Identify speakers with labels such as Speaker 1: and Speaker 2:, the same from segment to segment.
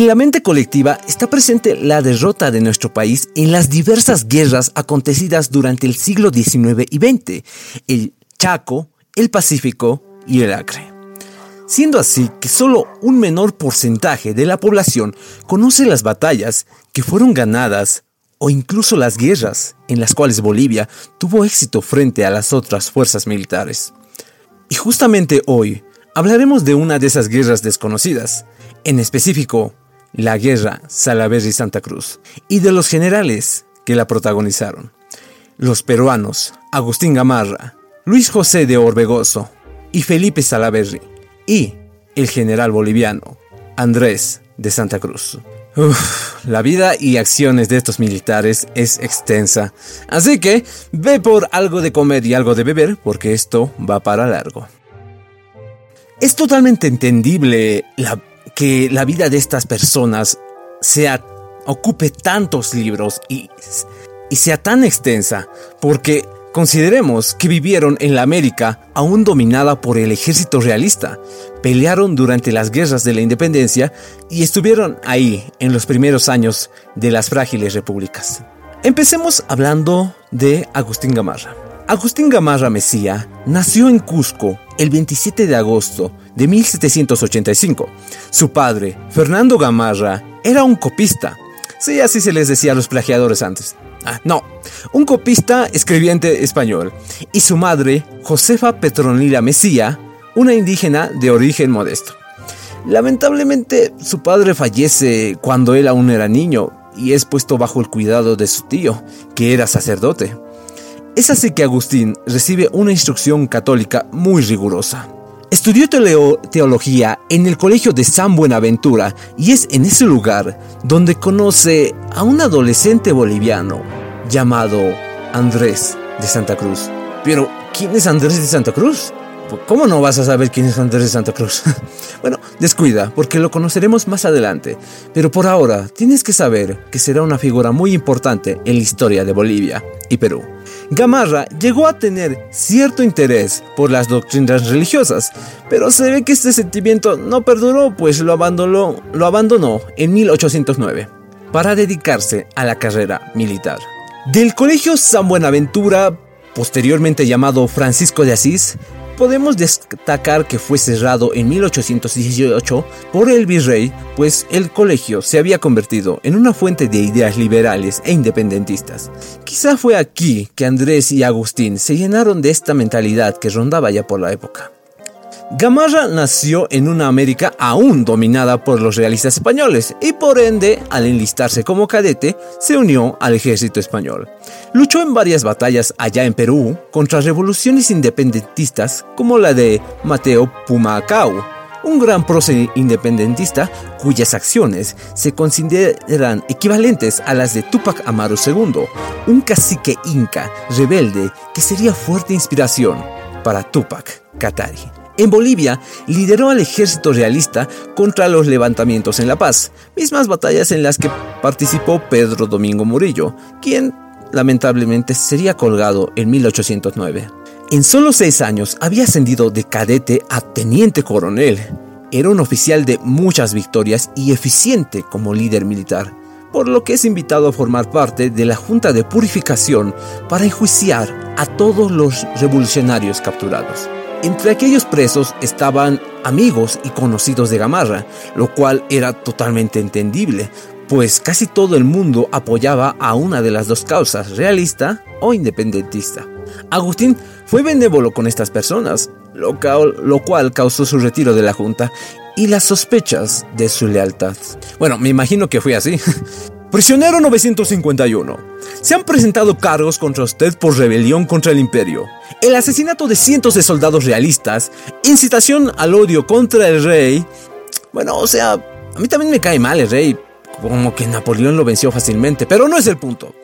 Speaker 1: En la mente colectiva está presente la derrota de nuestro país en las diversas guerras acontecidas durante el siglo XIX y XX, el Chaco, el Pacífico y el Acre. Siendo así que solo un menor porcentaje de la población conoce las batallas que fueron ganadas o incluso las guerras en las cuales Bolivia tuvo éxito frente a las otras fuerzas militares. Y justamente hoy hablaremos de una de esas guerras desconocidas, en específico la guerra Salaverry-Santa Cruz, y de los generales que la protagonizaron. Los peruanos Agustín Gamarra, Luis José de Orbegoso y Felipe Salaverry, y el general boliviano Andrés de Santa Cruz. la vida y acciones de estos militares es extensa, así que ve por algo de comer y algo de beber porque esto va para largo. Es totalmente entendible la que la vida de estas personas sea, ocupe tantos libros y, y sea tan extensa, porque Consideremos que vivieron en la América aún dominada por el ejército realista, pelearon durante las guerras de la independencia y estuvieron ahí en los primeros años de las frágiles repúblicas. Empecemos hablando de Agustín Gamarra. Agustín Gamarra Mesía nació en Cusco el 27 de agosto de 1785. Su padre, Fernando Gamarra, era un copista. Sí, así se les decía a los plagiadores antes. Ah, no, un copista escribiente español. Y su madre, Josefa Petronila Mesía, una indígena de origen modesto. Lamentablemente, su padre fallece cuando él aún era niño y es puesto bajo el cuidado de su tío, que era sacerdote. Es así que Agustín recibe una instrucción católica muy rigurosa. Estudió teología en el Colegio de San Buenaventura y es en ese lugar donde conoce a un adolescente boliviano llamado Andrés de Santa Cruz. Pero, ¿quién es Andrés de Santa Cruz? ¿Cómo no vas a saber quién es Andrés de Santa Cruz? bueno, descuida, porque lo conoceremos más adelante. Pero por ahora, tienes que saber que será una figura muy importante en la historia de Bolivia y Perú. Gamarra llegó a tener cierto interés por las doctrinas religiosas, pero se ve que este sentimiento no perduró, pues lo abandonó, en 1809 para dedicarse a la carrera militar. Del Colegio San Buenaventura, posteriormente llamado Francisco de Asís, podemos destacar que fue cerrado en 1818 por el virrey, pues el colegio se había convertido en una fuente de ideas liberales e independentistas. Quizá fue aquí que Andrés y Agustín se llenaron de esta mentalidad que rondaba ya por la época. Gamarra nació en una América aún dominada por los realistas españoles y por ende, al enlistarse como cadete, se unió al ejército español. Luchó en varias batallas allá en Perú contra revoluciones independentistas como la de Mateo Pumacao, un gran prócer independentista cuyas acciones se consideran equivalentes a las de Tupac Amaru II, un cacique inca rebelde que sería fuerte inspiración para Tupac Katari. En Bolivia lideró al ejército realista contra los levantamientos en La Paz, mismas batallas en las que participó Pedro Domingo Murillo, quien lamentablemente sería colgado en 1809. En solo seis años había ascendido de cadete a teniente coronel. Era un oficial de muchas victorias y eficiente como líder militar, por lo que es invitado a formar parte de la Junta de Purificación para enjuiciar a todos los revolucionarios capturados. Entre aquellos presos estaban amigos y conocidos de Gamarra, lo cual era totalmente entendible, pues casi todo el mundo apoyaba a una de las dos causas, realista o independentista. Agustín fue benévolo con estas personas, lo, cual causó su retiro de la Junta y las sospechas de su lealtad. Bueno, me imagino que fue así. Prisionero 951. Se han presentado cargos contra usted por rebelión contra el imperio, el asesinato de cientos de soldados realistas, incitación al odio contra el rey. Bueno, o sea, a mí también me cae mal el rey, como que Napoleón lo venció fácilmente, pero no es el punto.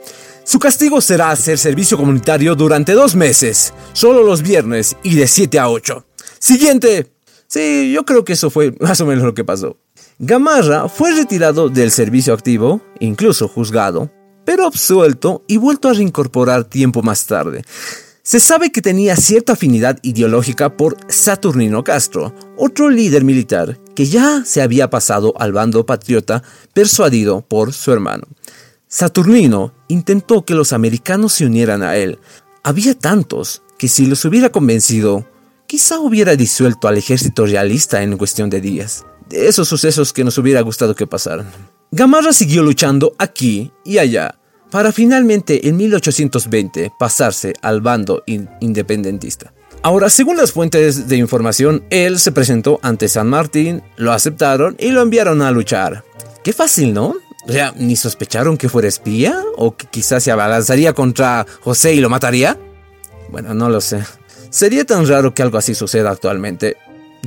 Speaker 1: Su castigo será hacer servicio comunitario durante dos meses, solo los viernes y de 7 a 8. Siguiente. Sí, yo creo que eso fue más o menos lo que pasó. Gamarra fue retirado del servicio activo, incluso juzgado, pero absuelto y vuelto a reincorporar tiempo más tarde. Se sabe que tenía cierta afinidad ideológica por Saturnino Castro, otro líder militar que ya se había pasado al bando patriota persuadido por su hermano. Saturnino intentó que los americanos se unieran a él. Había tantos que si los hubiera convencido, quizá hubiera disuelto al ejército realista en cuestión de días. Esos sucesos que nos hubiera gustado que pasaran. Gamarra siguió luchando aquí y allá, para finalmente en 1820 pasarse al bando independentista. Ahora, según las fuentes de información, él se presentó ante San Martín, lo aceptaron y lo enviaron a luchar. Qué fácil, ¿no? O sea, ¿ni sospecharon que fuera espía? ¿O que quizás se abalanzaría contra José y lo mataría? Bueno, no lo sé. Sería tan raro que algo así suceda actualmente.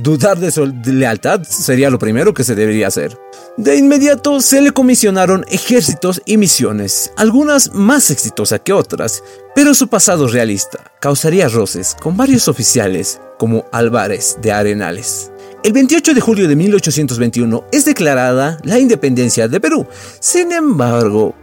Speaker 1: Dudar de su lealtad sería lo primero que se debería hacer. De inmediato se le comisionaron ejércitos y misiones, algunas más exitosas que otras, pero su pasado realista causaría roces con varios oficiales como Álvarez de Arenales. El 28 de julio de 1821 es declarada la independencia de Perú. Sin embargo,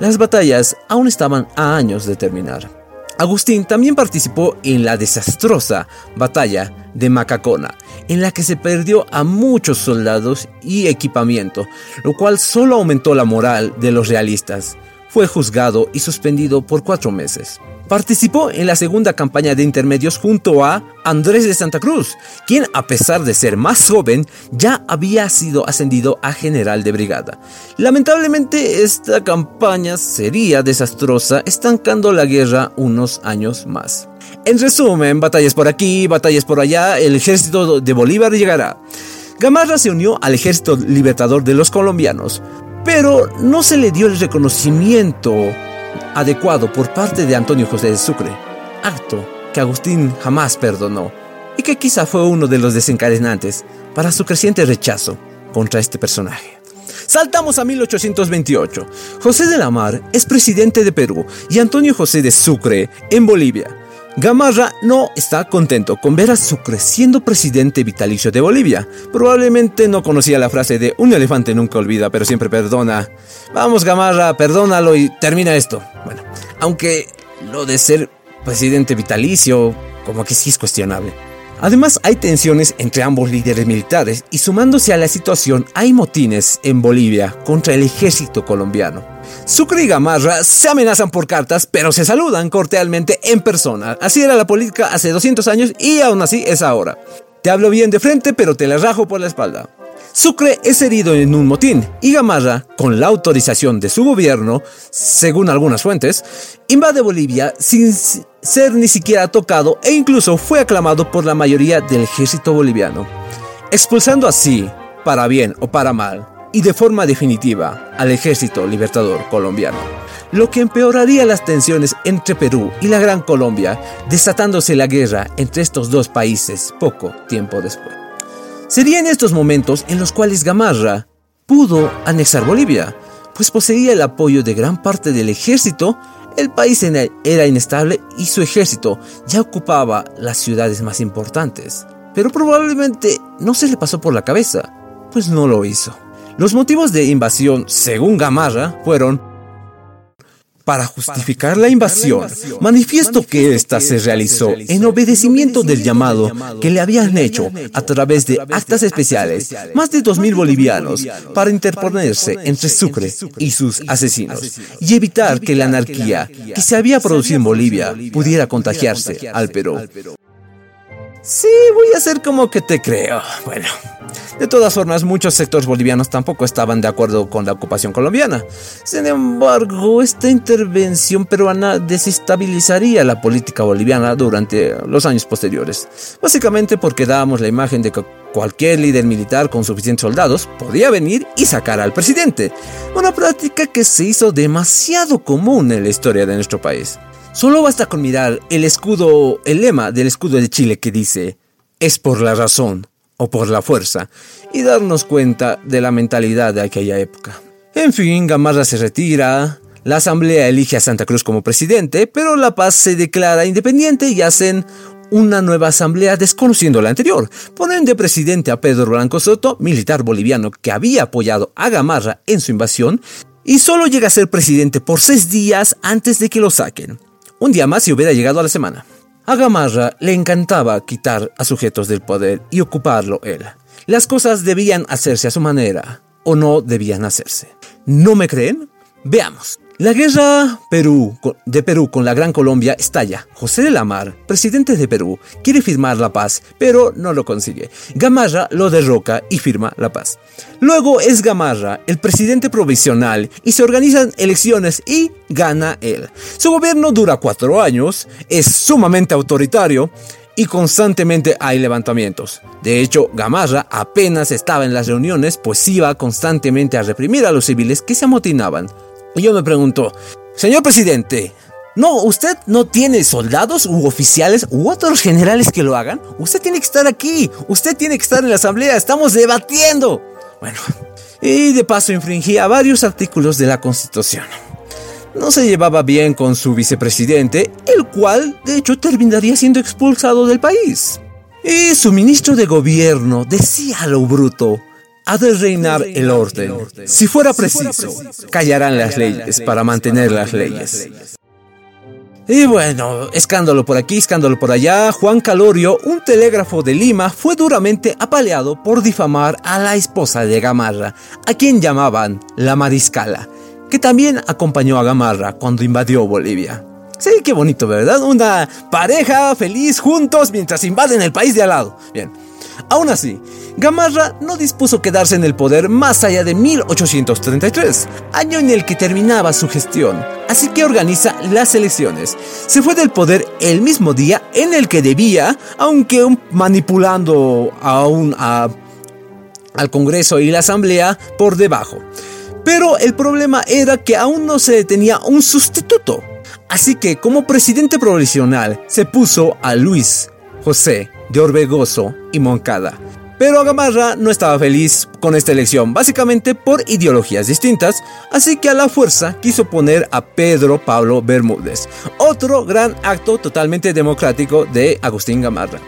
Speaker 1: las batallas aún estaban a años de terminar. Agustín también participó en la desastrosa batalla de Macacona, en la que se perdió a muchos soldados y equipamiento, lo cual solo aumentó la moral de los realistas. Fue juzgado y suspendido por cuatro meses. Participó en la segunda campaña de intermedios junto a Andrés de Santa Cruz, quien a pesar de ser más joven ya había sido ascendido a general de brigada. Lamentablemente esta campaña sería desastrosa, estancando la guerra unos años más. En resumen, batallas por aquí, batallas por allá, el ejército de Bolívar llegará. Gamarra se unió al ejército libertador de los colombianos, pero no se le dio el reconocimiento adecuado por parte de Antonio José de Sucre, acto que Agustín jamás perdonó y que quizá fue uno de los desencadenantes para su creciente rechazo contra este personaje. Saltamos a 1828. José de la Mar es presidente de Perú y Antonio José de Sucre en Bolivia. Gamarra no está contento con ver a Sucre siendo presidente vitalicio de Bolivia. Probablemente no conocía la frase de un elefante nunca olvida, pero siempre perdona. Vamos Gamarra, perdónalo y termina esto. Bueno, aunque lo de ser presidente vitalicio, como que sí es cuestionable. Además, hay tensiones entre ambos líderes militares y sumándose a la situación, hay motines en Bolivia contra el ejército colombiano. Sucre y Gamarra se amenazan por cartas, pero se saludan cordialmente en persona. Así era la política hace 200 años y aún así es ahora. Te hablo bien de frente, pero te la rajo por la espalda. Sucre es herido en un motín y Gamarra, con la autorización de su gobierno, según algunas fuentes, invade Bolivia sin ser ni siquiera tocado e incluso fue aclamado por la mayoría del ejército boliviano, expulsando así, para bien o para mal, y de forma definitiva al ejército libertador colombiano, lo que empeoraría las tensiones entre Perú y la Gran Colombia, desatándose la guerra entre estos dos países poco tiempo después. Sería en estos momentos en los cuales Gamarra pudo anexar Bolivia, pues poseía el apoyo de gran parte del ejército, el país era inestable y su ejército ya ocupaba las ciudades más importantes. Pero probablemente no se le pasó por la cabeza, pues no lo hizo. Los motivos de invasión, según Gamarra, fueron para justificar la invasión, manifiesto que ésta se realizó en obedecimiento del llamado que le habían hecho a través de actas especiales. más de 2.000 bolivianos para interponerse entre Sucre y sus asesinos y evitar que la anarquía que se había producido en Bolivia pudiera contagiarse al Perú. Sí, voy a hacer como que te creo. Bueno, de todas formas, muchos sectores bolivianos tampoco estaban de acuerdo con la ocupación colombiana. Sin embargo, esta intervención peruana desestabilizaría la política boliviana durante los años posteriores, básicamente porque dábamos la imagen de que cualquier líder militar con suficientes soldados podía venir y sacar al presidente, una práctica que se hizo demasiado común en la historia de nuestro país. Solo basta con mirar el escudo, el lema del escudo de Chile que dice, es por la razón, o por la fuerza, y darnos cuenta de la mentalidad de aquella época. En fin, Gamarra se retira, la asamblea elige a Santa Cruz como presidente, pero La Paz se declara independiente y hacen una nueva asamblea desconociendo la anterior. Ponen de presidente a Pedro Blanco Soto, militar boliviano que había apoyado a Gamarra en su invasión, y solo llega a ser presidente por seis días antes de que lo saquen. Un día más y hubiera llegado a la semana. A Gamarra le encantaba quitar a sujetos del poder y ocuparlo él. Las cosas debían hacerse a su manera o no debían hacerse. ¿No me creen? Veamos. La guerra Perú, de Perú con la Gran Colombia estalla. José de la Mar, presidente de Perú, quiere firmar la paz, pero no lo consigue. Gamarra lo derroca y firma la paz. Luego es Gamarra el presidente provisional y se organizan elecciones y gana él. Su gobierno dura cuatro años, es sumamente autoritario y constantemente hay levantamientos. De hecho, Gamarra apenas estaba en las reuniones, pues iba constantemente a reprimir a los civiles que se amotinaban. Y yo me pregunto, señor presidente, ¿no usted no tiene soldados u oficiales u otros generales que lo hagan? Usted tiene que estar aquí, usted tiene que estar en la asamblea, estamos debatiendo. Bueno, y de paso infringía varios artículos de la Constitución. No se llevaba bien con su vicepresidente, el cual de hecho terminaría siendo expulsado del país. Y su ministro de gobierno decía lo bruto, ha de reinar el orden. Si fuera preciso, callarán las leyes para mantener las leyes. Y bueno, escándalo por aquí, escándalo por allá. Juan Calorio, un telégrafo de Lima, fue duramente apaleado por difamar a la esposa de Gamarra, a quien llamaban la Mariscala, que también acompañó a Gamarra cuando invadió Bolivia. Sí, qué bonito, ¿verdad? Una pareja feliz juntos mientras invaden el país de al lado. Bien. Aún así, Gamarra no dispuso quedarse en el poder más allá de 1833, año en el que terminaba su gestión, así que organiza las elecciones. Se fue del poder el mismo día en el que debía, aunque manipulando aún al Congreso y la Asamblea por debajo. Pero el problema era que aún no se tenía un sustituto. Así que como presidente provisional se puso a Luis José de Orbegoso y Moncada. Pero Gamarra no estaba feliz con esta elección, básicamente por ideologías distintas, así que a la fuerza quiso poner a Pedro Pablo Bermúdez, otro gran acto totalmente democrático de Agustín Gamarra.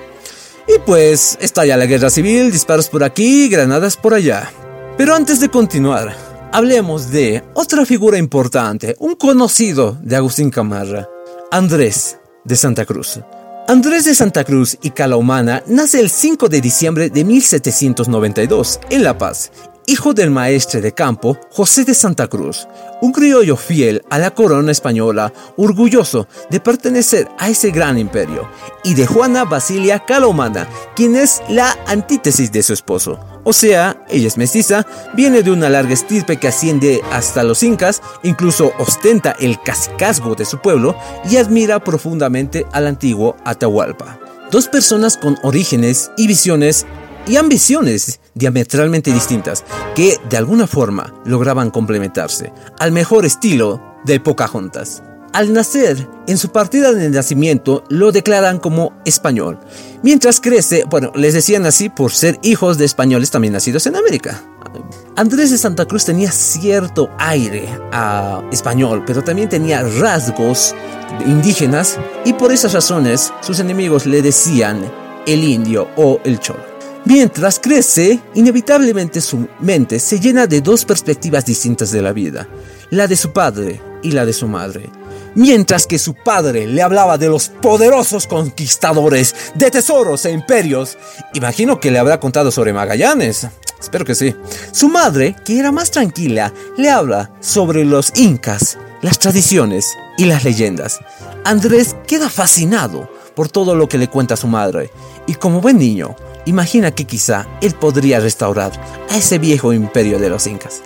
Speaker 1: Y pues estalla la guerra civil, disparos por aquí, granadas por allá. Pero antes de continuar, hablemos de otra figura importante, un conocido de Agustín Gamarra, Andrés de Santa Cruz. Andrés de Santa Cruz y Calahumana nace el 5 de diciembre de 1792 en La Paz, hijo del maestre de campo José de Santa Cruz, un criollo fiel a la corona española, orgulloso de pertenecer a ese gran imperio, y de Juana Basilia Calahumana, quien es la antítesis de su esposo, o sea, ella es mestiza, viene de una larga estirpe que asciende hasta los incas, incluso ostenta el casicazgo de su pueblo y admira profundamente al antiguo Atahualpa. Dos personas con orígenes y visiones y ambiciones diametralmente distintas que de alguna forma lograban complementarse al mejor estilo de Pocahontas. Al nacer, en su partida de nacimiento lo declaran como español. Mientras crece, bueno, les decían así por ser hijos de españoles también nacidos en América. Andrés de Santa Cruz tenía cierto aire a español, pero también tenía rasgos indígenas y por esas razones sus enemigos le decían el indio o el cholo. Mientras crece, inevitablemente su mente se llena de dos perspectivas distintas de la vida, la de su padre y la de su madre. Mientras que su padre le hablaba de los poderosos conquistadores, de tesoros e imperios, imagino que le habrá contado sobre Magallanes. Espero que sí. Su madre, que era más tranquila, le habla sobre los incas, las tradiciones y las leyendas. Andrés queda fascinado por todo lo que le cuenta su madre y como buen niño, imagina que quizá él podría restaurar a ese viejo imperio de los incas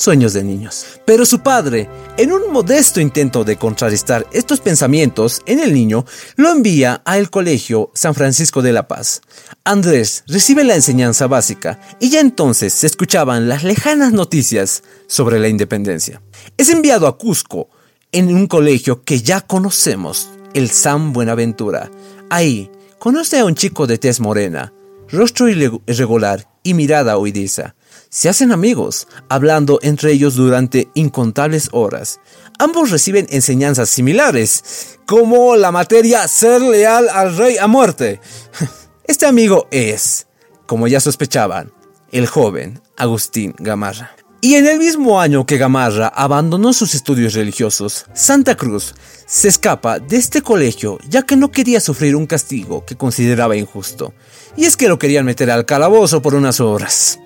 Speaker 1: sueños de niños. Pero su padre, en un modesto intento de contrarrestar estos pensamientos en el niño, lo envía al colegio San Francisco de la Paz. Andrés recibe la enseñanza básica y ya entonces se escuchaban las lejanas noticias sobre la independencia. Es enviado a Cusco en un colegio que ya conocemos, el San Buenaventura. Ahí conoce a un chico de tez morena, rostro irregular y mirada huidiza se hacen amigos, hablando entre ellos durante incontables horas. Ambos reciben enseñanzas similares, como la materia ser leal al rey a muerte. Este amigo es, como ya sospechaban, el joven Agustín Gamarra. Y en el mismo año que Gamarra abandonó sus estudios religiosos, Santa Cruz se escapa de este colegio ya que no quería sufrir un castigo que consideraba injusto. Y es que lo querían meter al calabozo por unas horas.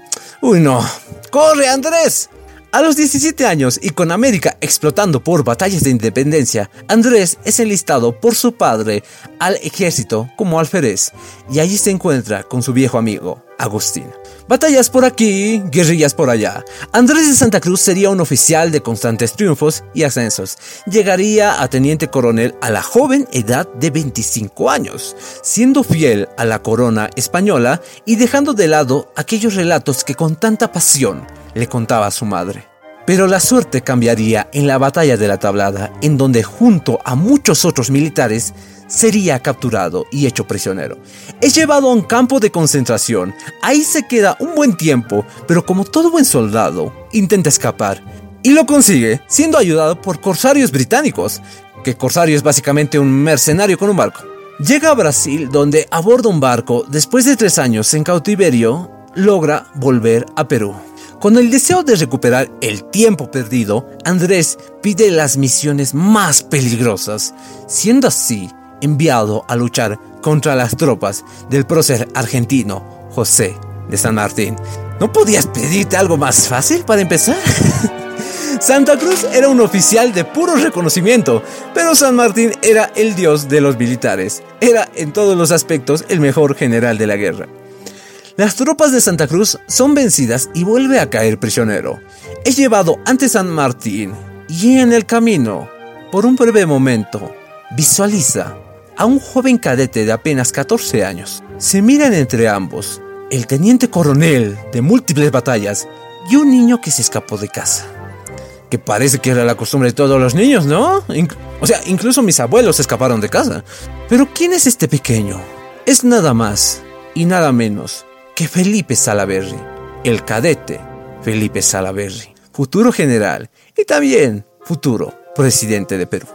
Speaker 1: Uy no, ¡corre Andrés! A los 17 años y con América explotando por batallas de independencia, Andrés es enlistado por su padre al ejército como alférez y allí se encuentra con su viejo amigo, Agustín. Batallas por aquí, guerrillas por allá. Andrés de Santa Cruz sería un oficial de constantes triunfos y ascensos. Llegaría a teniente coronel a la joven edad de 25 años, siendo fiel a la corona española y dejando de lado aquellos relatos que con tanta pasión le contaba a su madre. Pero la suerte cambiaría en la batalla de la tablada, en donde junto a muchos otros militares sería capturado y hecho prisionero. Es llevado a un campo de concentración, ahí se queda un buen tiempo, pero como todo buen soldado, intenta escapar. Y lo consigue, siendo ayudado por corsarios británicos, que corsario es básicamente un mercenario con un barco. Llega a Brasil, donde aborda un barco, después de tres años en cautiverio, logra volver a Perú. Con el deseo de recuperar el tiempo perdido, Andrés pide las misiones más peligrosas, siendo así enviado a luchar contra las tropas del prócer argentino José de San Martín. ¿No podías pedirte algo más fácil para empezar? Santa Cruz era un oficial de puro reconocimiento, pero San Martín era el dios de los militares. Era en todos los aspectos el mejor general de la guerra. Las tropas de Santa Cruz son vencidas y vuelve a caer prisionero. Es llevado ante San Martín y en el camino, por un breve momento, visualiza a un joven cadete de apenas 14 años. Se miran entre ambos, el teniente coronel de múltiples batallas y un niño que se escapó de casa. Que parece que era la costumbre de todos los niños, ¿no? o sea, incluso mis abuelos escaparon de casa. Pero ¿quién es este pequeño? Es nada más y nada menos que Felipe Salaverry, el cadete Felipe Salaverry, futuro general y también futuro presidente de Perú.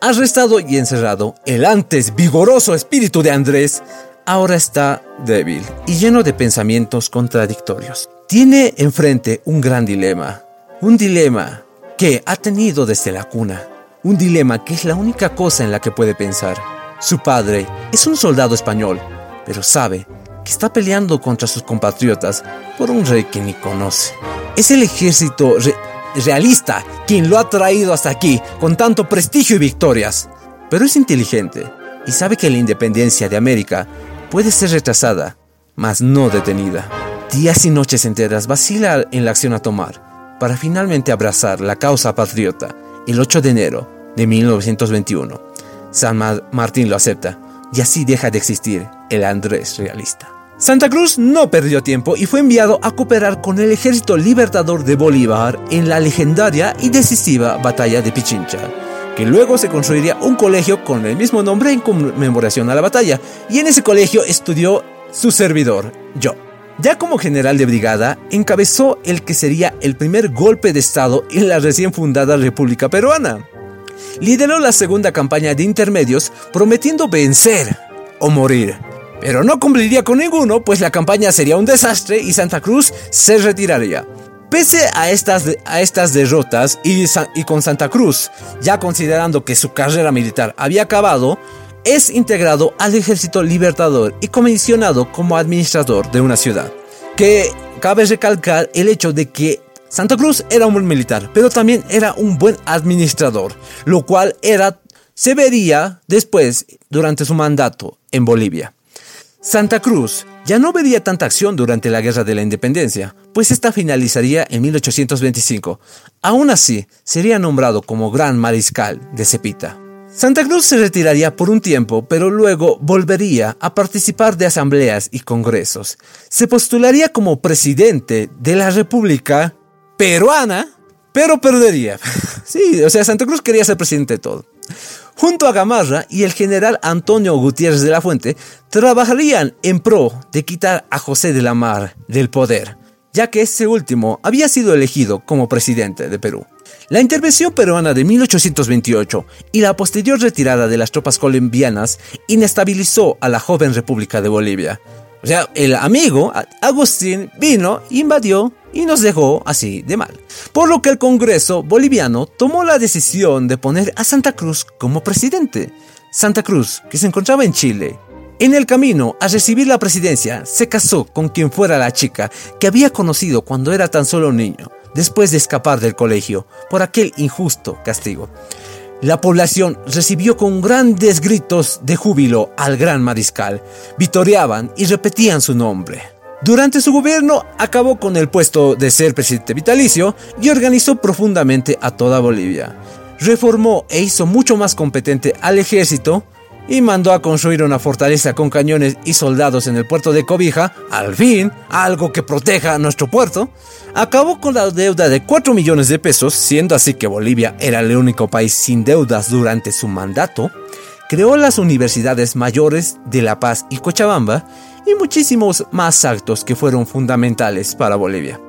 Speaker 1: Arrestado y encerrado, el antes vigoroso espíritu de Andrés ahora está débil y lleno de pensamientos contradictorios. Tiene enfrente un gran dilema, un dilema que ha tenido desde la cuna, un dilema que es la única cosa en la que puede pensar. Su padre es un soldado español, pero sabe que está peleando contra sus compatriotas por un rey que ni conoce. Es el ejército realista quien lo ha traído hasta aquí con tanto prestigio y victorias. Pero es inteligente y sabe que la independencia de América puede ser retrasada, mas no detenida. Días y noches enteras vacila en la acción a tomar para finalmente abrazar la causa patriota el 8 de enero de 1921. San Martín lo acepta y así deja de existir el Andrés realista. Santa Cruz no perdió tiempo y fue enviado a cooperar con el ejército libertador de Bolívar en la legendaria y decisiva batalla de Pichincha, que luego se construiría un colegio con el mismo nombre en conmemoración a la batalla, y en ese colegio estudió su servidor, yo. Ya como general de brigada, encabezó el que sería el primer golpe de Estado en la recién fundada República Peruana. Lideró la segunda campaña de intermedios prometiendo vencer o morir pero no cumpliría con ninguno, pues la campaña sería un desastre y Santa Cruz se retiraría. Pese a estas, a estas derrotas y, con Santa Cruz, ya considerando que su carrera militar había acabado, es integrado al ejército libertador y comisionado como administrador de una ciudad. Que cabe recalcar el hecho de que Santa Cruz era un buen militar, pero también era un buen administrador, lo cual era, se vería después durante su mandato en Bolivia. Santa Cruz ya no vería tanta acción durante la Guerra de la Independencia, pues esta finalizaría en 1825. Aún así, sería nombrado como Gran Mariscal de Cepita. Santa Cruz se retiraría por un tiempo, pero luego volvería a participar de asambleas y congresos. Se postularía como presidente de la República Peruana, pero perdería. sí, o sea, Santa Cruz quería ser presidente de todo junto a Gamarra y el general Antonio Gutiérrez de la Fuente, trabajarían en pro de quitar a José de la Mar del poder, ya que ese último había sido elegido como presidente de Perú. La intervención peruana de 1828 y la posterior retirada de las tropas colombianas inestabilizó a la joven República de Bolivia. O sea, el amigo Agustín vino, invadió y nos dejó así de mal. Por lo que el Congreso boliviano tomó la decisión de poner a Santa Cruz como presidente. Santa Cruz, que se encontraba en Chile. En el camino a recibir la presidencia, se casó con quien fuera la chica que había conocido cuando era tan solo un niño, después de escapar del colegio por aquel injusto castigo. La población recibió con grandes gritos de júbilo al gran mariscal, vitoreaban y repetían su nombre. Durante su gobierno acabó con el puesto de ser presidente vitalicio y organizó profundamente a toda Bolivia. Reformó e hizo mucho más competente al ejército y mandó a construir una fortaleza con cañones y soldados en el puerto de Cobija, al fin, algo que proteja a nuestro puerto, acabó con la deuda de 4 millones de pesos, siendo así que Bolivia era el único país sin deudas durante su mandato, creó las universidades mayores de La Paz y Cochabamba y muchísimos más actos que fueron fundamentales para Bolivia.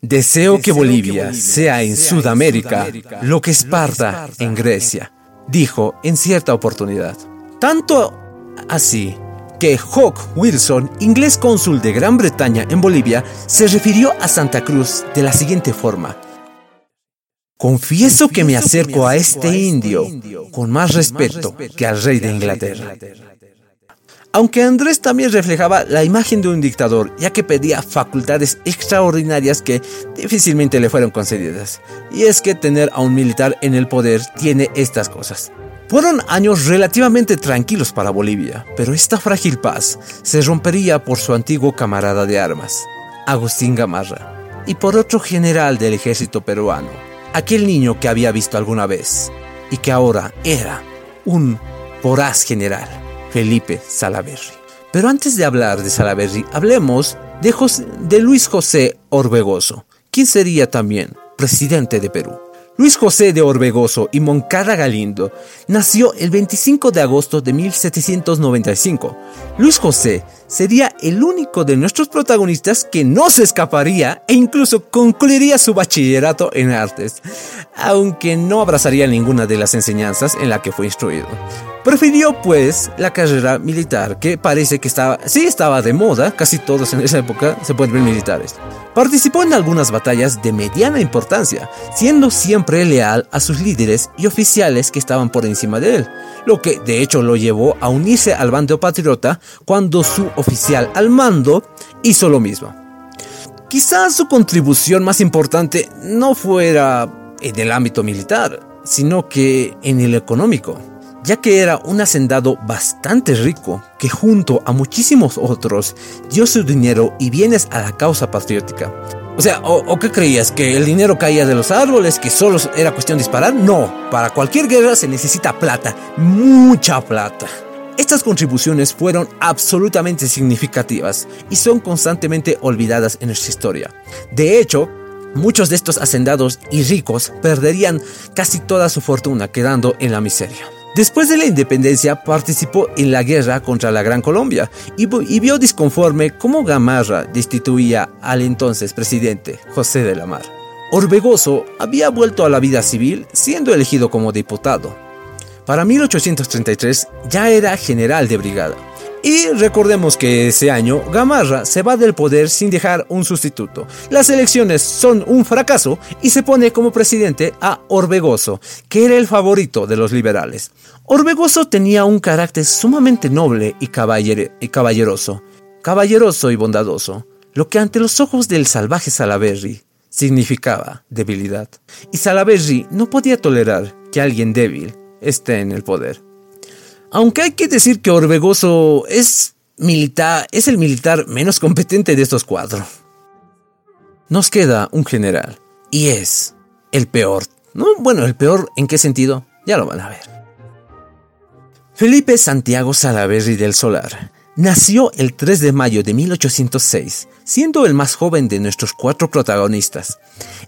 Speaker 1: Deseo, que, Bolivia sea en Sudamérica, lo que Esparta en Grecia dijo en cierta oportunidad. Tanto así que Hawk Wilson, inglés cónsul de Gran Bretaña en Bolivia, se refirió a Santa Cruz de la siguiente forma. Confieso que me acerco a este, este indio con más respeto que al rey de Inglaterra. Aunque Andrés también reflejaba la imagen de un dictador, ya que pedía facultades extraordinarias que difícilmente le fueron concedidas. Y es que tener a un militar en el poder tiene estas cosas. Fueron años relativamente tranquilos para Bolivia, pero esta frágil paz se rompería por su antiguo camarada de armas, Agustín Gamarra, y por otro general del ejército peruano, aquel niño que había visto alguna vez, y que ahora era un voraz general. Felipe Salaberry. Pero antes de hablar de Salaberry, hablemos de, de Luis José Orbegoso, quien sería también presidente de Perú. Luis José de Orbegoso y Moncada Galindo nació el 25 de agosto de 1795. Luis José sería el único de nuestros protagonistas que no se escaparía e incluso concluiría su bachillerato en artes, aunque no abrazaría ninguna de las enseñanzas en la que fue instruido. Prefirió pues la carrera militar, que parece que estaba, sí estaba de moda, casi todos en esa época se pueden ver militares. Participó en algunas batallas de mediana importancia, siendo siempre leal a sus líderes y oficiales que estaban por encima de él, lo que de hecho lo llevó a unirse al bando patriota cuando su oficial al mando hizo lo mismo. Quizás su contribución más importante no fuera en el ámbito militar, sino que en el económico ya que era un hacendado bastante rico que junto a muchísimos otros dio su dinero y bienes a la causa patriótica. O sea, ¿o, qué creías? ¿Que el dinero caía de los árboles? ¿Que solo era cuestión de disparar? No, para cualquier guerra se necesita plata, mucha plata. Estas contribuciones fueron absolutamente significativas y son constantemente olvidadas en nuestra historia. De hecho, muchos de estos hacendados y ricos perderían casi toda su fortuna quedando en la miseria. Después de la independencia participó en la guerra contra la Gran Colombia y, vio disconforme cómo Gamarra destituía al entonces presidente José de la Mar. Orbegoso había vuelto a la vida civil siendo elegido como diputado. Para 1833 ya era general de brigada. Y recordemos que ese año Gamarra se va del poder sin dejar un sustituto. Las elecciones son un fracaso y se pone como presidente a Orbegoso, que era el favorito de los liberales. Orbegoso tenía un carácter sumamente noble y, y caballeroso, caballeroso y bondadoso, lo que ante los ojos del salvaje Salaberry significaba debilidad. Y Salaberry no podía tolerar que alguien débil esté en el poder. Aunque hay que decir que Orbegoso es militar, es el militar menos competente de estos cuatro. Nos queda un general y es el peor. ¿No? Bueno, el peor en qué sentido? Ya lo van a ver. Felipe Santiago Salaverry del Solar nació el 3 de mayo de 1806, siendo el más joven de nuestros cuatro protagonistas.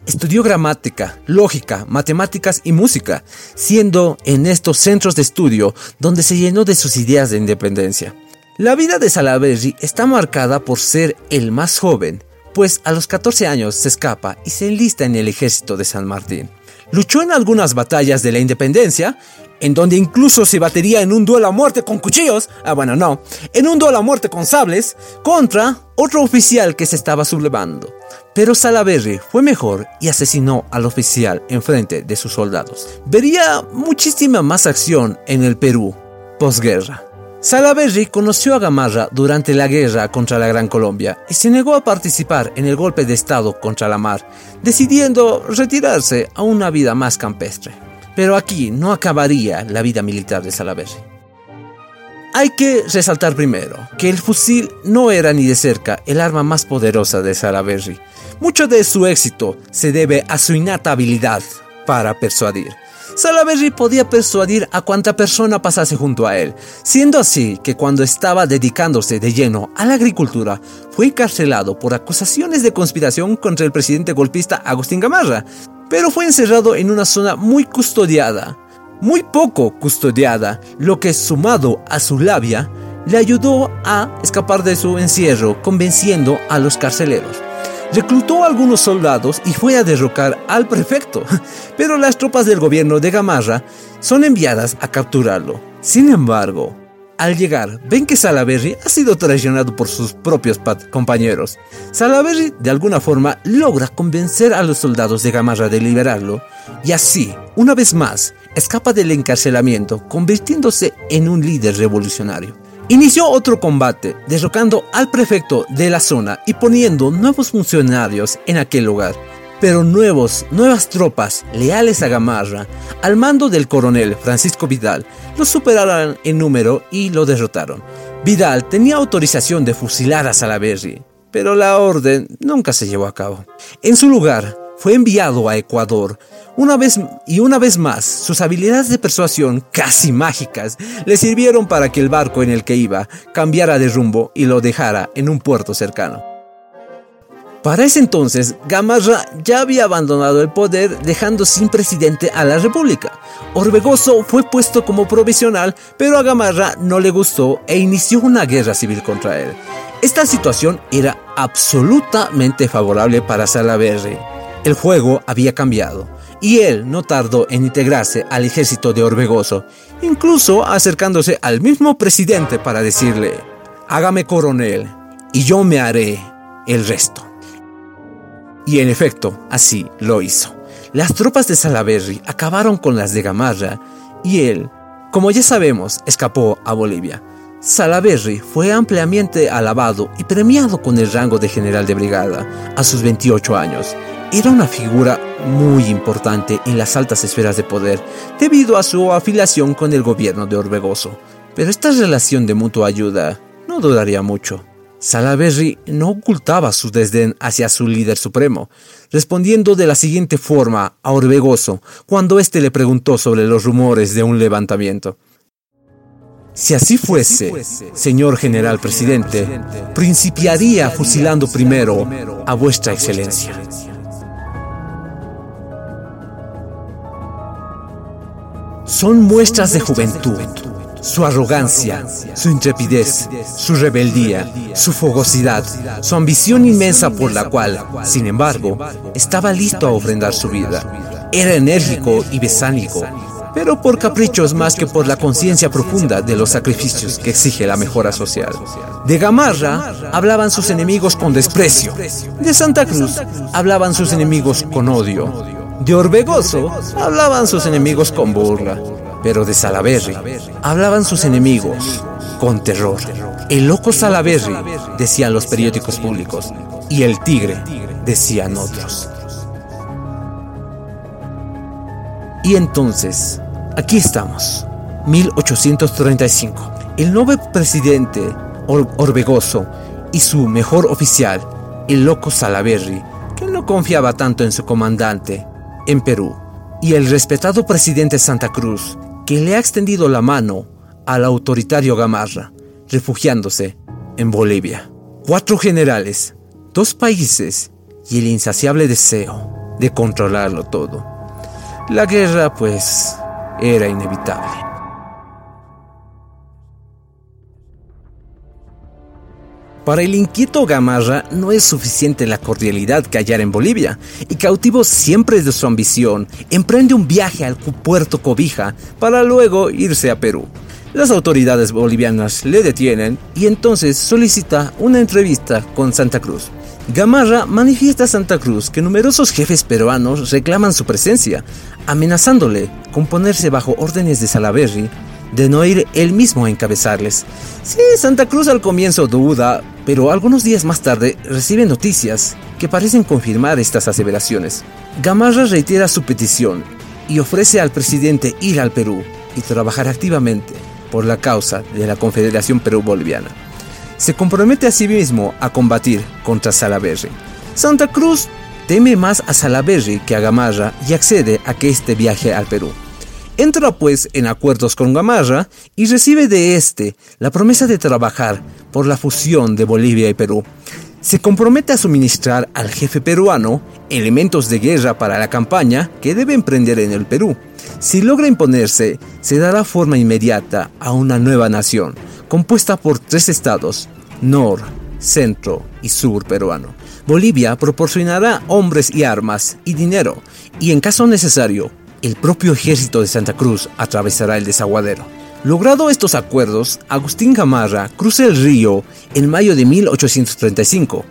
Speaker 1: Estudió gramática, lógica, matemáticas y música, siendo en estos centros de estudio donde se llenó de sus ideas de independencia. La vida de Salaverry está marcada por ser el más joven, pues a los 14 años se escapa y se enlista en el ejército de San Martín. Luchó en algunas batallas de la independencia en donde incluso se batería en un duelo a muerte con cuchillos, ah bueno no, en un duelo a muerte con sables, contra otro oficial que se estaba sublevando. Pero Salaverry fue mejor y asesinó al oficial en frente de sus soldados. Vería muchísima más acción en el Perú posguerra. Salaverry conoció a Gamarra durante la guerra contra la Gran Colombia y se negó a participar en el golpe de Estado contra la mar, decidiendo retirarse a una vida más campestre. Pero aquí no acabaría la vida militar de Salaverry. Hay que resaltar primero que el fusil no era ni de cerca el arma más poderosa de Salaverry. Mucho de su éxito se debe a su innata habilidad para persuadir. Salaverry podía persuadir a cuanta persona pasase junto a él, siendo así que cuando estaba dedicándose de lleno a la agricultura, fue encarcelado por acusaciones de conspiración contra el presidente golpista Agustín Gamarra, pero fue encerrado en una zona muy custodiada, muy poco custodiada, lo que sumado a su labia, le ayudó a escapar de su encierro, convenciendo a los carceleros reclutó a algunos soldados y fue a derrocar al prefecto, pero las tropas del gobierno de Gamarra son enviadas a capturarlo. Sin embargo, al llegar, ven que Salaberry ha sido traicionado por sus propios compañeros. Salaberry, de alguna forma, logra convencer a los soldados de Gamarra de liberarlo, y así, una vez más, escapa del encarcelamiento, convirtiéndose en un líder revolucionario. Inició otro combate, derrocando al prefecto de la zona y poniendo nuevos funcionarios en aquel lugar. Pero nuevos, nuevas tropas leales a Gamarra, al mando del coronel Francisco Vidal, lo superaron en número y lo derrotaron. Vidal tenía autorización de fusilar a Salaberry, pero la orden nunca se llevó a cabo. En su lugar, fue enviado a Ecuador. Una vez y una vez más, sus habilidades de persuasión, casi mágicas, le sirvieron para que el barco en el que iba cambiara de rumbo y lo dejara en un puerto cercano. Para ese entonces, Gamarra ya había abandonado el poder dejando sin presidente a la República. Orbegoso fue puesto como provisional, pero a Gamarra no le gustó e inició una guerra civil contra él. Esta situación era absolutamente favorable para Salaverry. El juego había cambiado y él no tardó en integrarse al ejército de Orbegoso, incluso acercándose al mismo presidente para decirle, hágame coronel y yo me haré el resto. Y en efecto, así lo hizo. Las tropas de Salaverry acabaron con las de Gamarra y él, como ya sabemos, escapó a Bolivia. Salaverry fue ampliamente alabado y premiado con el rango de general de brigada a sus 28 años era una figura muy importante en las altas esferas de poder debido a su afiliación con el gobierno de Orbegoso. Pero esta relación de mutua ayuda no duraría mucho. Salaberry no ocultaba su desdén hacia su líder supremo, respondiendo de la siguiente forma a Orbegoso cuando éste le preguntó sobre los rumores de un levantamiento. Si así fuese, señor general presidente, principiaría fusilando primero a vuestra excelencia. son muestras de juventud. Su arrogancia, su intrepidez, su rebeldía, su fogosidad, su ambición inmensa por la cual, sin embargo, estaba listo a ofrendar su vida. Era enérgico y besánico, pero por caprichos más que por la conciencia profunda de los sacrificios que exige la mejora social. De Gamarra hablaban sus enemigos con desprecio. De Santa Cruz hablaban sus enemigos con odio. De Orbegoso hablaban sus enemigos con burla, pero de Salaberry hablaban sus enemigos con terror. El loco Salaberry, decían los periódicos públicos, y el tigre, decían otros. Y entonces, aquí estamos, 1835. El nuevo presidente Orbegoso y su mejor oficial, el loco Salaberry, que no confiaba tanto en su comandante, en Perú, y el respetado presidente Santa Cruz, que le ha extendido la mano al autoritario Gamarra, refugiándose en Bolivia. Cuatro generales, dos países y el insaciable deseo de controlarlo todo. La guerra, pues, era inevitable. Para el inquieto Gamarra no es suficiente la cordialidad que hallar en Bolivia, y cautivo siempre de su ambición, emprende un viaje al puerto Cobija para luego irse a Perú. Las autoridades bolivianas le detienen y entonces solicita una entrevista con Santa Cruz. Gamarra manifiesta a Santa Cruz que numerosos jefes peruanos reclaman su presencia, amenazándole con ponerse bajo órdenes de Salaberry de no ir él mismo a encabezarles. Sí, Santa Cruz al comienzo duda, pero algunos días más tarde recibe noticias que parecen confirmar estas aseveraciones. Gamarra reitera su petición y ofrece al presidente ir al Perú y trabajar activamente por la causa de la Confederación Perú-Boliviana. Se compromete a sí mismo a combatir contra Salaberry. Santa Cruz teme más a Salaberry que a Gamarra y accede a que este viaje al Perú. Entra pues en acuerdos con Gamarra y recibe de este la promesa de trabajar por la fusión de Bolivia y Perú. Se compromete a suministrar al jefe peruano elementos de guerra para la campaña que debe emprender en el Perú. Si logra imponerse, se dará forma inmediata a una nueva nación, compuesta por tres estados, Nor, Centro y Sur peruano. Bolivia proporcionará hombres y armas y dinero, y en caso necesario, el propio ejército de Santa Cruz atravesará el desaguadero. Logrado estos acuerdos, Agustín Gamarra cruza el río en mayo de 1835.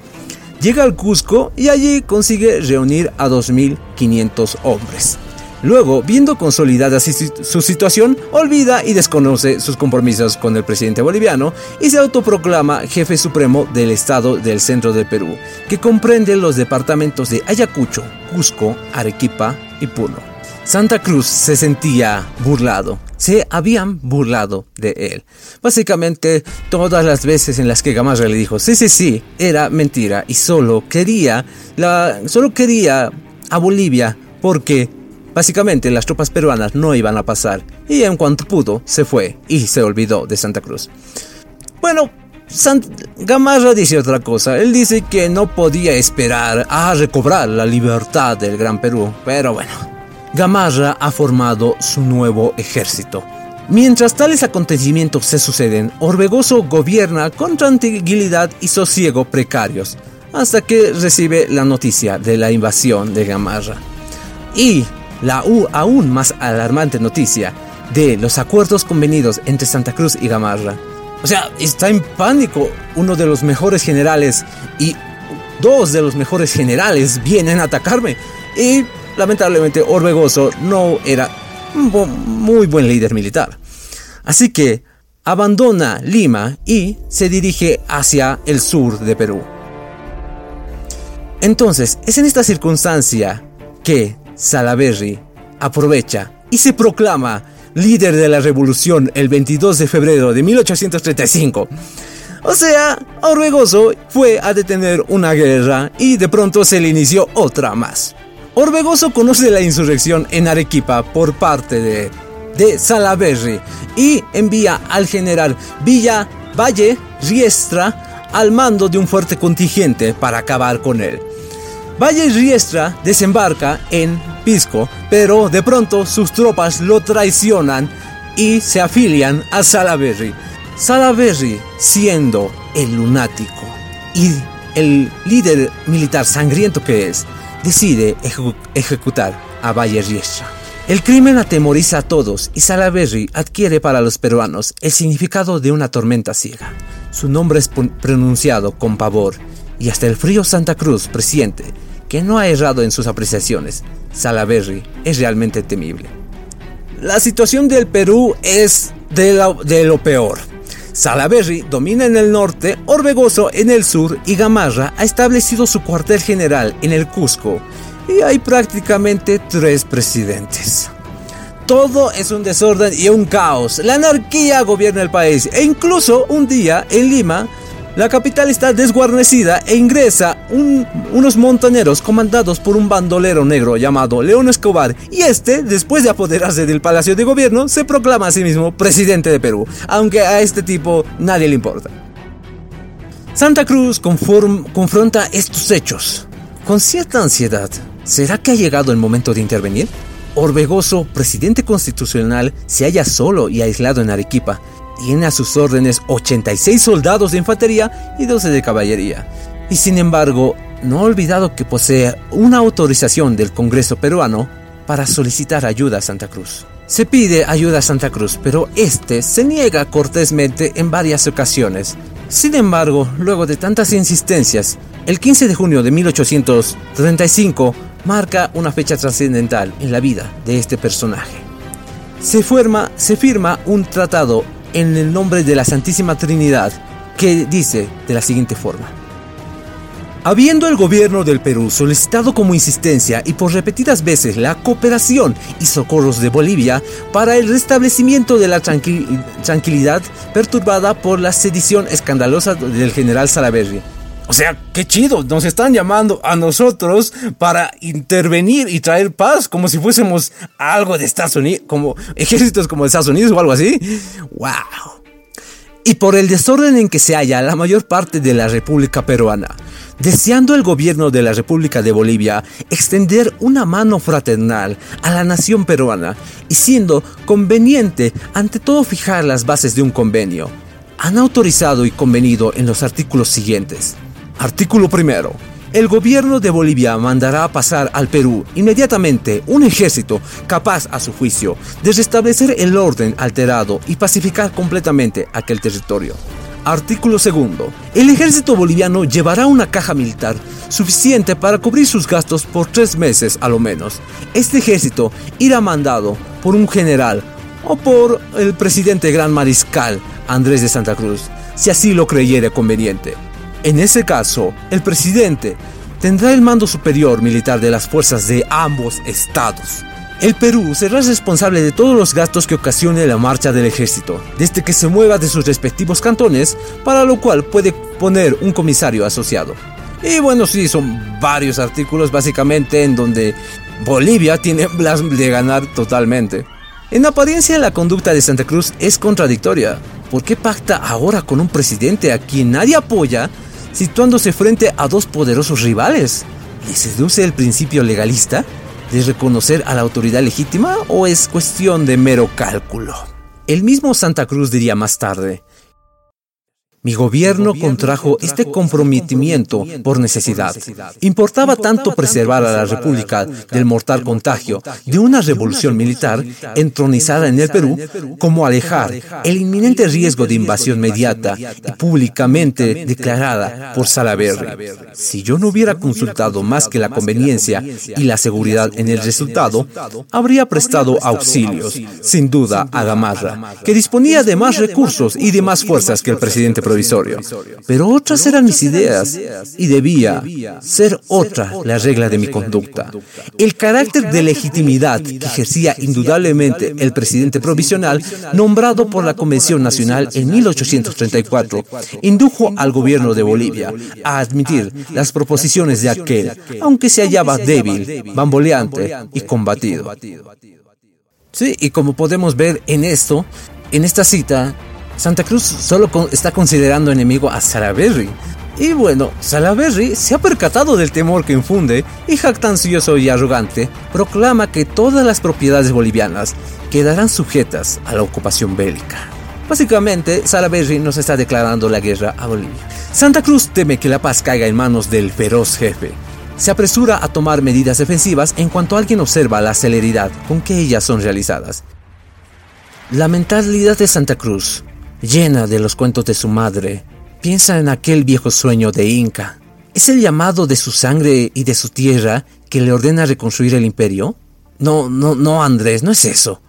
Speaker 1: Llega al Cusco y allí consigue reunir a 2.500 hombres. Luego, viendo consolidada su situación, olvida y desconoce sus compromisos con el presidente boliviano y se autoproclama jefe supremo del estado del centro del Perú, que comprende los departamentos de Ayacucho, Cusco, Arequipa y Puno. Santa Cruz se sentía burlado, se habían burlado de él. Básicamente, todas las veces en las que Gamarra le dijo, sí, sí, sí, era mentira y solo quería, la, solo quería a Bolivia porque básicamente las tropas peruanas no iban a pasar y en cuanto pudo se fue y se olvidó de Santa Cruz. Bueno, Gamarra dice otra cosa. Él dice que no podía esperar a recobrar la libertad del Gran Perú. Pero bueno, Gamarra ha formado su nuevo ejército. Mientras tales acontecimientos se suceden, Orbegoso gobierna con tranquilidad y sosiego precarios, hasta que recibe la noticia de la invasión de Gamarra. Y la aún más alarmante noticia de los acuerdos convenidos entre Santa Cruz y Gamarra. O sea, está en pánico. Uno de los mejores generales y dos de los mejores generales vienen a atacarme. Y lamentablemente Orbegoso no era un muy buen líder militar. Así que abandona Lima y se dirige hacia el sur de Perú. Entonces, es en esta circunstancia que Salaberry aprovecha y se proclama líder de la revolución el 22 de febrero de 1835. O sea, Orbegoso fue a detener una guerra y de pronto se le inició otra más. Orbegoso conoce la insurrección en Arequipa por parte de, de y envía al general Villa Valle Riestra al mando de un fuerte contingente para acabar con él. Valle Riestra desembarca en Pisco, pero de pronto sus tropas lo traicionan y se afilian a Salaberry. Salaberry, siendo el lunático y el líder militar sangriento que es, decide ejecutar a Valle Riestra. El crimen atemoriza a todos y Salaberry adquiere para los peruanos el significado de una tormenta ciega. Su nombre es pronunciado con pavor y hasta el frío Santa Cruz presiente que no ha errado en sus apreciaciones. Salaberry es realmente temible. La situación del Perú es de de lo peor. Salaberry domina en el norte, Orbegoso en el sur y Gamarra ha establecido su cuartel general en el Cusco. Y hay prácticamente tres presidentes. Todo es un desorden y un caos. La anarquía gobierna el país e incluso un día en Lima la capital está desguarnecida e ingresa unos montañeros comandados por un bandolero negro llamado León Escobar y este, después de apoderarse del Palacio de Gobierno, se proclama a sí mismo presidente de Perú, aunque a este tipo nadie le importa. Santa Cruz confronta estos hechos con cierta ansiedad. ¿Será que ha llegado el momento de intervenir? Orbegoso, presidente constitucional, se halla solo y aislado en Arequipa tiene a sus órdenes 86 soldados de infantería y 12 de caballería. Y sin embargo, no ha olvidado que posee una autorización del Congreso peruano para solicitar ayuda a Santa Cruz. Se pide ayuda a Santa Cruz, pero este se niega cortésmente en varias ocasiones. Sin embargo, luego de tantas insistencias, El 15 de junio de 1835 marca una fecha trascendental en la vida de este personaje. Se, se firma un tratado en el nombre de la Santísima Trinidad que dice de la siguiente forma. Habiendo el gobierno del Perú solicitado como insistencia y por repetidas veces la cooperación y socorros de Bolivia para el restablecimiento de la tranquilidad perturbada por la sedición escandalosa del general Salaverry, o sea, qué chido, nos están llamando a nosotros para intervenir y traer paz como si fuésemos algo de Estados Unidos, como ejércitos como de Estados Unidos o algo así. ¡Wow! Y por el desorden en que se halla la mayor parte de la República Peruana, deseando el gobierno de la República de Bolivia extender una mano fraternal a la nación peruana y siendo conveniente ante todo fijar las bases de un convenio, han autorizado y convenido en los artículos siguientes. Artículo primero. El gobierno de Bolivia mandará a pasar al Perú inmediatamente un ejército capaz, a su juicio, de restablecer el orden alterado y pacificar completamente aquel territorio. Artículo segundo. El ejército boliviano llevará una caja militar suficiente para cubrir sus gastos por tres meses a lo menos. Este ejército irá mandado por un general o por el presidente gran mariscal Andrés de Santa Cruz, si así lo creyere conveniente. En ese caso, el presidente tendrá el mando superior militar de las fuerzas de ambos estados. El Perú será responsable de todos los gastos que ocasione la marcha del ejército, desde que se mueva de sus respectivos cantones, para lo cual puede poner un comisario asociado. Y bueno, sí, son varios artículos básicamente en donde Bolivia tiene las de ganar totalmente. En apariencia la conducta de Santa Cruz es contradictoria. ¿Por qué pacta ahora con un presidente a quien nadie apoya situándose frente a dos poderosos rivales. ¿Le seduce el principio legalista de reconocer a la autoridad legítima o es cuestión de mero cálculo? El mismo Santa Cruz diría más tarde, mi gobierno contrajo este comprometimiento por necesidad. Importaba tanto preservar a la República del mortal contagio de una revolución militar entronizada en el Perú, como alejar el inminente riesgo de invasión mediata y públicamente declarada por Salaverry. Si yo no hubiera consultado más que la conveniencia y la seguridad en el resultado, habría prestado auxilios, sin duda, a Gamarra, que disponía de más recursos y de más fuerzas que el presidente provisorio. Pero otras eran mis ideas y debía ser otra la regla de mi conducta. El carácter de legitimidad que ejercía indudablemente el presidente provisional, nombrado por la Convención Nacional en 1834, indujo al gobierno de Bolivia a admitir las proposiciones de aquel, aunque se hallaba débil, bamboleante y combatido. Sí, y como podemos ver en esto, en esta cita, Santa Cruz solo está considerando enemigo a Salaverry. Y bueno, Salaverry se ha percatado del temor que infunde y jactancioso y arrogante proclama que todas las propiedades bolivianas quedarán sujetas a la ocupación bélica. Básicamente, Salaverry nos está declarando la guerra a Bolivia. Santa Cruz teme que la paz caiga en manos del feroz jefe. Se apresura a tomar medidas defensivas en cuanto alguien observa la celeridad con que ellas son realizadas. La mentalidad de Santa Cruz llena de los cuentos de su madre, piensa en aquel viejo sueño de Inca. ¿Es el llamado de su sangre y de su tierra que le ordena reconstruir el imperio? No, no, no, Andrés, no es eso.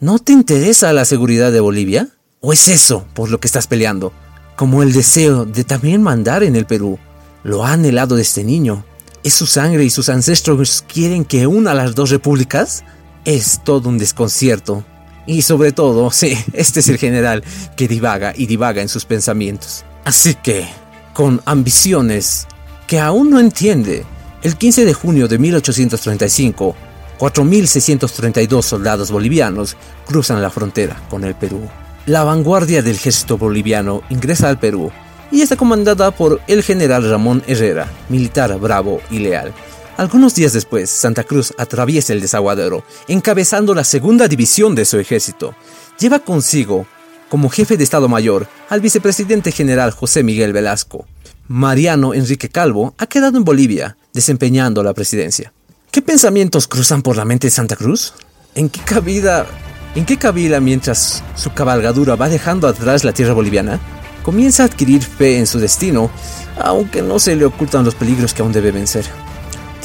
Speaker 1: ¿No te interesa la seguridad de Bolivia? ¿O es eso por lo que estás peleando? Como el deseo de también mandar en el Perú. Lo ha anhelado este niño. ¿Es su sangre y sus ancestros quieren que una las dos repúblicas? Es todo un desconcierto. Y sobre todo, sí, este es el general que divaga y divaga en sus pensamientos. Así que, con ambiciones que aún no entiende, el 15 de junio de 1835, 4.632 soldados bolivianos cruzan la frontera con el Perú. La vanguardia del ejército boliviano ingresa al Perú y está comandada por el general Ramón Herrera, militar bravo y leal, algunos días después, Santa Cruz atraviesa el desaguadero, encabezando la segunda división de su ejército. Lleva consigo, como jefe de Estado Mayor, al vicepresidente general José Miguel Velasco. Mariano Enrique Calvo ha quedado en Bolivia, desempeñando la presidencia. ¿Qué pensamientos cruzan por la mente de Santa Cruz? ¿En qué cabida, en qué cabila mientras su cabalgadura va dejando atrás la tierra boliviana? Comienza a adquirir fe en su destino aunque no se le ocultan los peligros que aún debe vencer.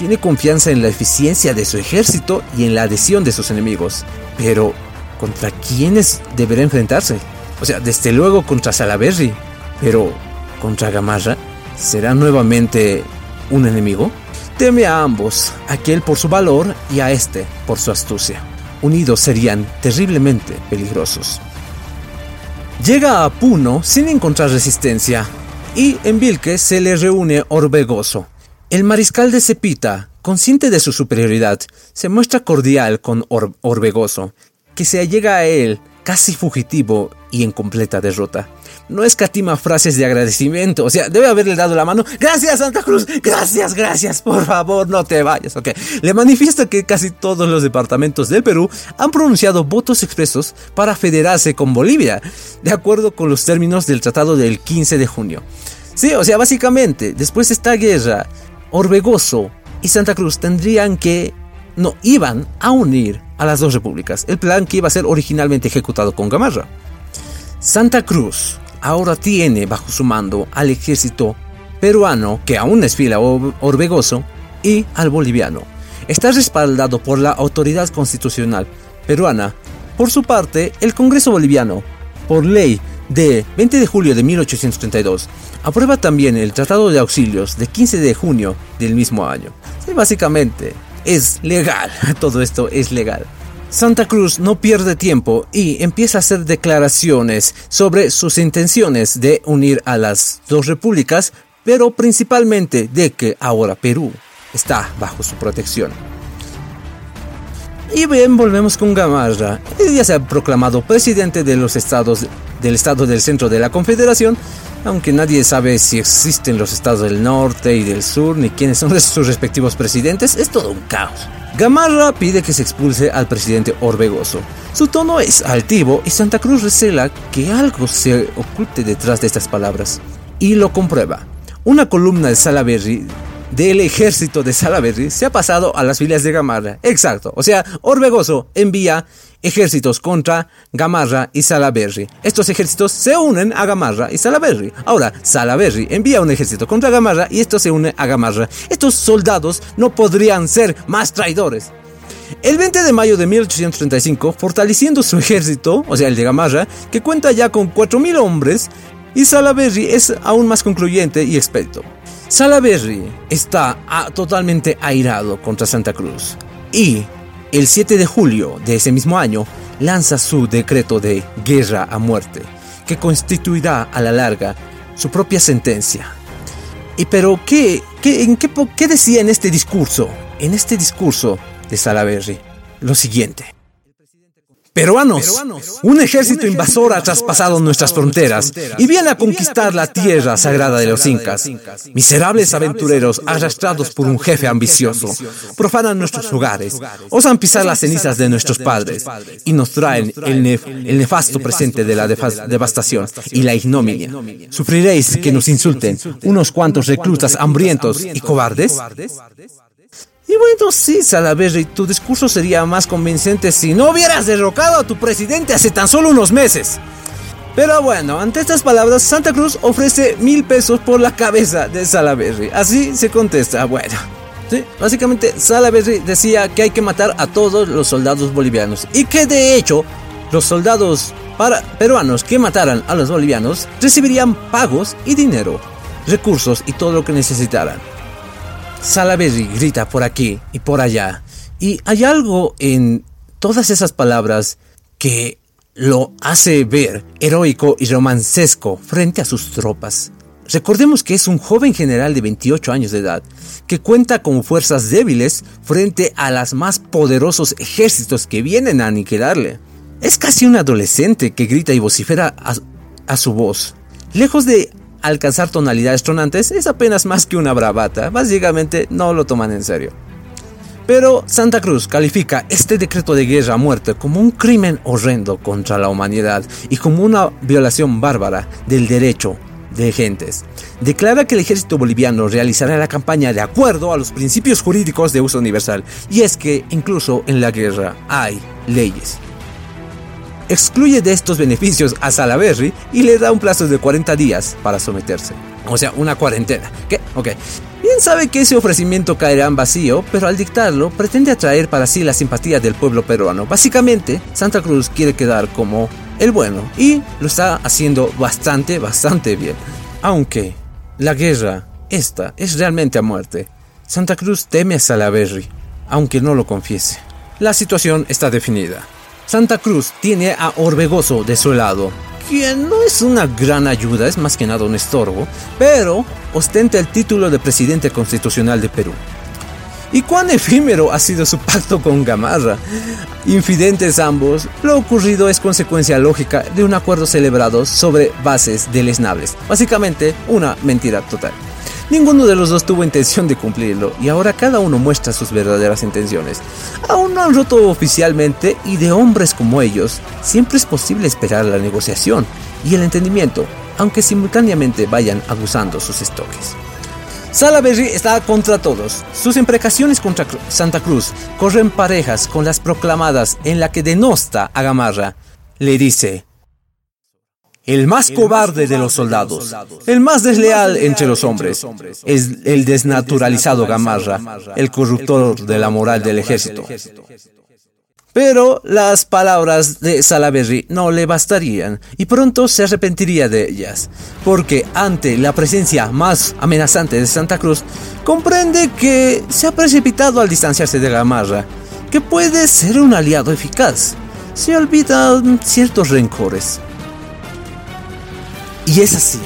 Speaker 1: Tiene confianza en la eficiencia de su ejército y en la adhesión de sus enemigos, pero ¿contra quiénes deberá enfrentarse? O sea, desde luego contra Salaberry, pero ¿contra Gamarra? ¿Será nuevamente un enemigo? Teme a ambos, aquel por su valor y a este por su astucia. Unidos serían terriblemente peligrosos. Llega a Puno sin encontrar resistencia y en Vilque se le reúne Orbegoso. El mariscal de Cepita, consciente de su superioridad, se muestra cordial con Orbegoso, que se allega a él casi fugitivo y en completa derrota. No escatima frases de agradecimiento, o sea, debe haberle dado la mano. Gracias Santa Cruz, gracias, gracias, por favor, no te vayas, ok. Le manifiesta que casi todos los departamentos del Perú han pronunciado votos expresos para federarse con Bolivia, de acuerdo con los términos del tratado del 15 de junio. Sí, o sea, básicamente, después de esta guerra, Orbegoso y Santa Cruz tendrían que, no, iban a unir a las dos repúblicas, el plan que iba a ser originalmente ejecutado con Gamarra. Santa Cruz ahora tiene bajo su mando al ejército peruano, que aún desfila Orbegoso, y al boliviano. Está respaldado por la autoridad constitucional peruana. Por su parte, el Congreso boliviano, por ley de 20 de julio de 1832, aprueba también el Tratado de Auxilios de 15 de junio del mismo año. básicamente, es legal, todo esto es legal. Santa Cruz no pierde tiempo y empieza a hacer declaraciones sobre sus intenciones de unir a las dos repúblicas, pero principalmente de que ahora Perú está bajo su protección. Y bien, volvemos con Gamarra. Él ya se ha proclamado presidente de los estados del estado del centro de la Confederación, aunque nadie sabe si existen los estados del norte y del sur ni quiénes son sus respectivos presidentes, es todo un caos. Gamarra pide que se expulse al presidente Orbegoso. Su tono es altivo y Santa Cruz recela que algo se oculte detrás de estas palabras. Y lo comprueba. Una columna de Salaberry del ejército de Salaberry se ha pasado a las filas de Gamarra. Exacto. O sea, Orbegoso envía ejércitos contra Gamarra y Salaberry. Estos ejércitos se unen a Gamarra y Salaberry. Ahora, Salaberry envía un ejército contra Gamarra y esto se une a Gamarra. Estos soldados no podrían ser más traidores. El 20 de mayo de 1835, fortaleciendo su ejército, o sea, el de Gamarra, que cuenta ya con 4.000 hombres, y Salaberry es aún más concluyente y experto. Salaberry está ah, totalmente airado contra Santa Cruz y el 7 de julio de ese mismo año lanza su decreto de guerra a muerte, que constituirá a la larga su propia sentencia. Y pero, ¿qué, qué, en qué, qué decía en este discurso? En este discurso de Salaberry, lo siguiente. Peruanos, un ejército invasor ha traspasado nuestras fronteras y viene a conquistar la tierra sagrada de los incas. Miserables aventureros arrastrados por un jefe ambicioso, profanan nuestros hogares, osan pisar las cenizas de nuestros padres y nos traen el, nefasto presente de la devastación y la ignominia. ¿Sufriréis que nos insulten unos cuantos reclutas hambrientos y cobardes? Y bueno, sí, Salaberry, tu discurso sería más convincente si no hubieras derrocado a tu presidente hace tan solo unos meses. Pero bueno, ante estas palabras, Santa Cruz ofrece mil pesos por la cabeza de Salaberry. Así se contesta, bueno. Sí, básicamente Salaberry decía que hay que matar a todos los soldados bolivianos y que de hecho los soldados peruanos que mataran a los bolivianos recibirían pagos y dinero, recursos y todo lo que necesitaran. Salaberry grita por aquí y por allá. Y hay algo en todas esas palabras que lo hace ver heroico y romancesco frente a sus tropas. Recordemos que es un joven general de 28 años de edad, que cuenta con fuerzas débiles frente a los más poderosos ejércitos que vienen a aniquilarle. Es casi un adolescente que grita y vocifera a, a su voz. Lejos de alcanzar tonalidades tronantes es apenas más que una bravata, básicamente no lo toman en serio. Pero Santa Cruz califica este decreto de guerra a muerte como un crimen horrendo contra la humanidad y como una violación bárbara del derecho de gentes. Declara que el ejército boliviano realizará la campaña de acuerdo a los principios jurídicos de uso universal, y es que incluso en la guerra hay leyes. Excluye de estos beneficios a Salaberry y le da un plazo de 40 días para someterse. O sea, una cuarentena. ¿Qué? Ok. Bien sabe que ese ofrecimiento caerá en vacío, pero al dictarlo pretende atraer para sí la simpatía del pueblo peruano. Básicamente, Santa Cruz quiere quedar como el bueno y lo está haciendo bastante, bastante bien. Aunque la guerra, esta, es realmente a muerte. Santa Cruz teme a Salaberry, aunque no lo confiese. La situación está definida. Santa Cruz tiene a Orbegoso de su lado, quien no es una gran ayuda, es más que nada un estorbo, pero ostenta el título de presidente constitucional de Perú. ¿Y cuán efímero ha sido su pacto con Gamarra? Infidentes ambos, lo ocurrido es consecuencia lógica de un acuerdo celebrado sobre bases deleznables. Básicamente, una mentira total. Ninguno de los dos tuvo intención de cumplirlo y ahora cada uno muestra sus verdaderas intenciones. Aún no han roto oficialmente y de hombres como ellos, siempre es posible esperar la negociación y el entendimiento, aunque simultáneamente vayan abusando sus estoques. Salaberry está contra todos. Sus imprecaciones contra Santa Cruz corren parejas con las proclamadas en la que denosta a Gamarra. Le dice, el más cobarde de los soldados, el más desleal entre los hombres, es el desnaturalizado Gamarra, el corruptor de la moral del ejército. Pero las palabras de Salaberry no le bastarían y pronto se arrepentiría de ellas, porque ante la presencia más amenazante de Santa Cruz, comprende que se ha precipitado al distanciarse de Gamarra, que puede ser un aliado eficaz. Se olvidan ciertos rencores. Y es así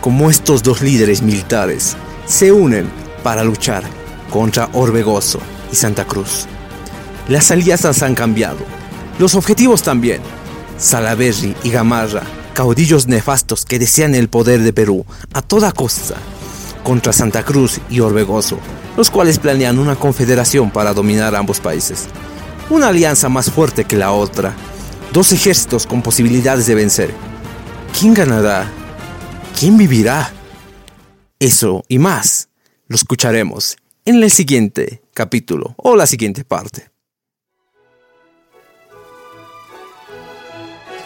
Speaker 1: como estos dos líderes militares se unen para luchar contra Orbegoso y Santa Cruz. Las alianzas han cambiado, los objetivos también. Salaberry y Gamarra, caudillos nefastos que desean el poder de Perú a toda costa, contra Santa Cruz y Orbegoso, los cuales planean una confederación para dominar ambos países. Una alianza más fuerte que la otra, dos ejércitos con posibilidades de vencer ¿Quién ganará? ¿Quién vivirá? Eso y más lo escucharemos en el siguiente capítulo o la siguiente parte.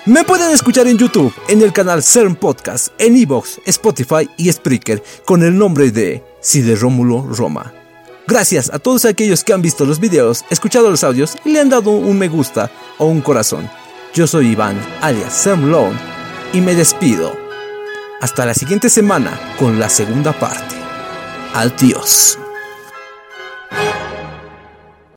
Speaker 1: Me pueden escuchar en YouTube, en el canal CERN Podcast, en Evox, Spotify y Spreaker con el nombre de Cide Rómulo Roma. Gracias a todos aquellos que han visto los videos, escuchado los audios y le han dado un me gusta o un corazón. Yo soy Iván, alias Sam Lone y me despido. Hasta la siguiente semana con la segunda parte. Adiós.